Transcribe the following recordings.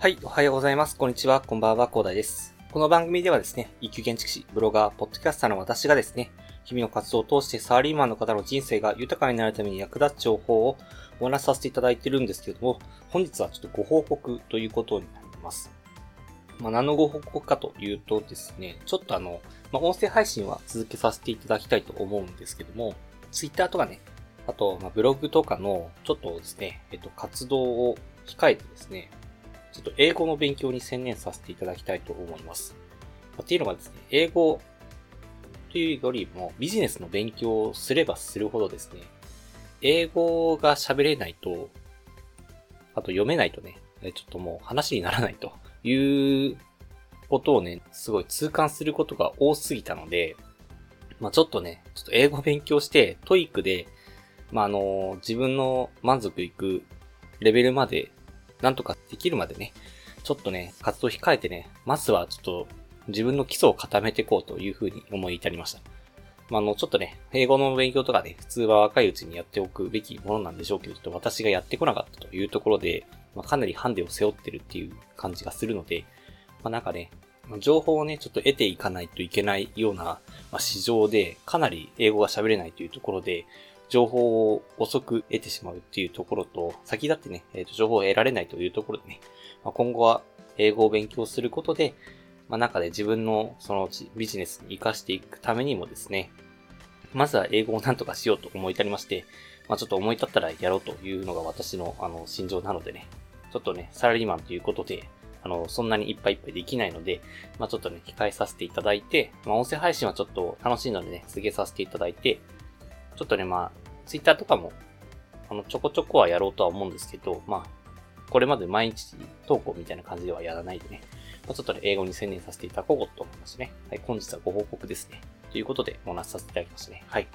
はい、おはようございます。こんにちは、こんばんは、広大です。この番組ではですね、一級建築士、ブロガー、ポッドキャスターの私がですね、日々の活動を通してサラリーマンの方の人生が豊かになるために役立つ情報をお話しさせていただいてるんですけども、本日はちょっとご報告ということになります。まあ、何のご報告かというとですね、ちょっとあの、まあ、音声配信は続けさせていただきたいと思うんですけども、ツイッターとかね、あと、ま、ブログとかの、ちょっとですね、えっと、活動を控えてですね、ちょっと英語の勉強に専念させていただきたいと思います。っていうのがですね、英語というよりもビジネスの勉強をすればするほどですね、英語が喋れないと、あと読めないとね、ちょっともう話にならないということをね、すごい痛感することが多すぎたので、まあちょっとね、ちょっと英語勉強して、 TOEICで、まああの、自分の満足いくレベルまでなんとかできるまでね、ちょっとね、活動控えてね、まずはちょっと自分の基礎を固めていこうというふうに思い至りました。まあ、あの、ちょっとね、英語の勉強とかね、普通は若いうちにやっておくべきものなんでしょうけど、ちょっと私がやってこなかったというところで、まあ、かなりハンデを背負ってるっていう感じがするので、まあ、なんかね、情報をね、ちょっと得ていかないといけないような、まあ、市場で、かなり英語が喋れないというところで、情報を遅く得てしまうっていうところと、先立ってね、えー、と情報を得られないというところでね、まあ、今後は英語を勉強することで、まあ、中で自分のそのビジネスに活かしていくためにもですね、まずは英語をなんとかしようと思い至りまして、まあ、ちょっと思い立ったらやろうというのが私のあの心情なのでね、ちょっとね、サラリーマンということで、あの、そんなにいっぱいいっぱいできないので、まあちょっとね、控えさせていただいて、まあ音声配信はちょっと楽しいのでね、続けさせていただいて、ちょっとね、まあ、ツイッターとかも、あの、ちょこちょこはやろうとは思うんですけど、まあ、これまで毎日投稿みたいな感じではやらないでね、ま、ちょっとね、英語に専念させていただこうと思いますね。はい、本日はご報告ですね。ということで、お話しさせていただきますね。はい。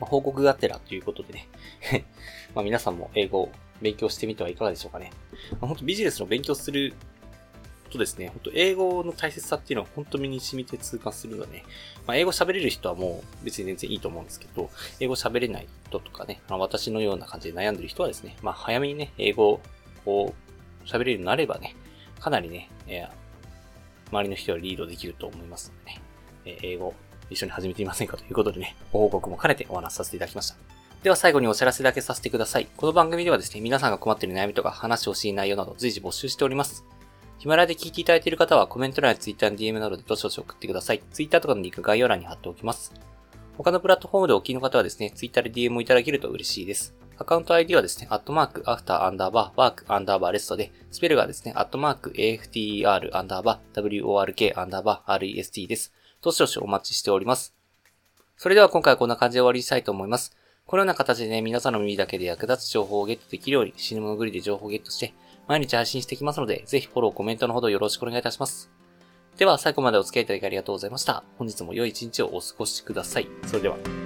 まあ、報告がてらということでね ま皆さんも英語を勉強してみてはいかがでしょうかね。まあ、本当ビジネスの勉強するとですね、本当英語の大切さっていうのは本当身に染みて痛感するので、ね、まあ、英語喋れる人はもう別に全然いいと思うんですけど、英語喋れない人とかね、まあ、私のような感じで悩んでる人はですね、まあ早めにね、英語を喋れるようになればね、かなりね、えー、周りの人よりリードできると思いますのでね、えー、英語一緒に始めてみませんかということでね、ご報告も兼ねてお話しさせていただきました。では最後にお知らせだけさせてください。この番組ではですね、皆さんが困っている悩みとか話してほしい内容など随時募集しております。ヒマラヤで聞いていただいている方はコメント欄や Twitter の DM などでどしどし送ってください。Twitter とかのリンク概要欄に貼っておきます。他のプラットフォームでお聞きの方はですね、Twitter で DM をいただけると嬉しいです。アカウント ID はですね、アットマーク、アフターアンダーバー、ワークアンダーバーレストで、スペルがですね、アットマーク、AFTER アンダーバー、WORK アンダーバー、REST です。どしどしお待ちしております。それでは今回はこんな感じで終わりにしたいと思います。このような形でね、皆さんの耳だけで役立つ情報をゲットできるように、死ぬものぐりで情報をゲットして、毎日配信していきますので、ぜひフォロー、コメントのほどよろしくお願いいたします。では、最後までお付き合いいただきありがとうございました。本日も良い一日をお過ごしください。それでは。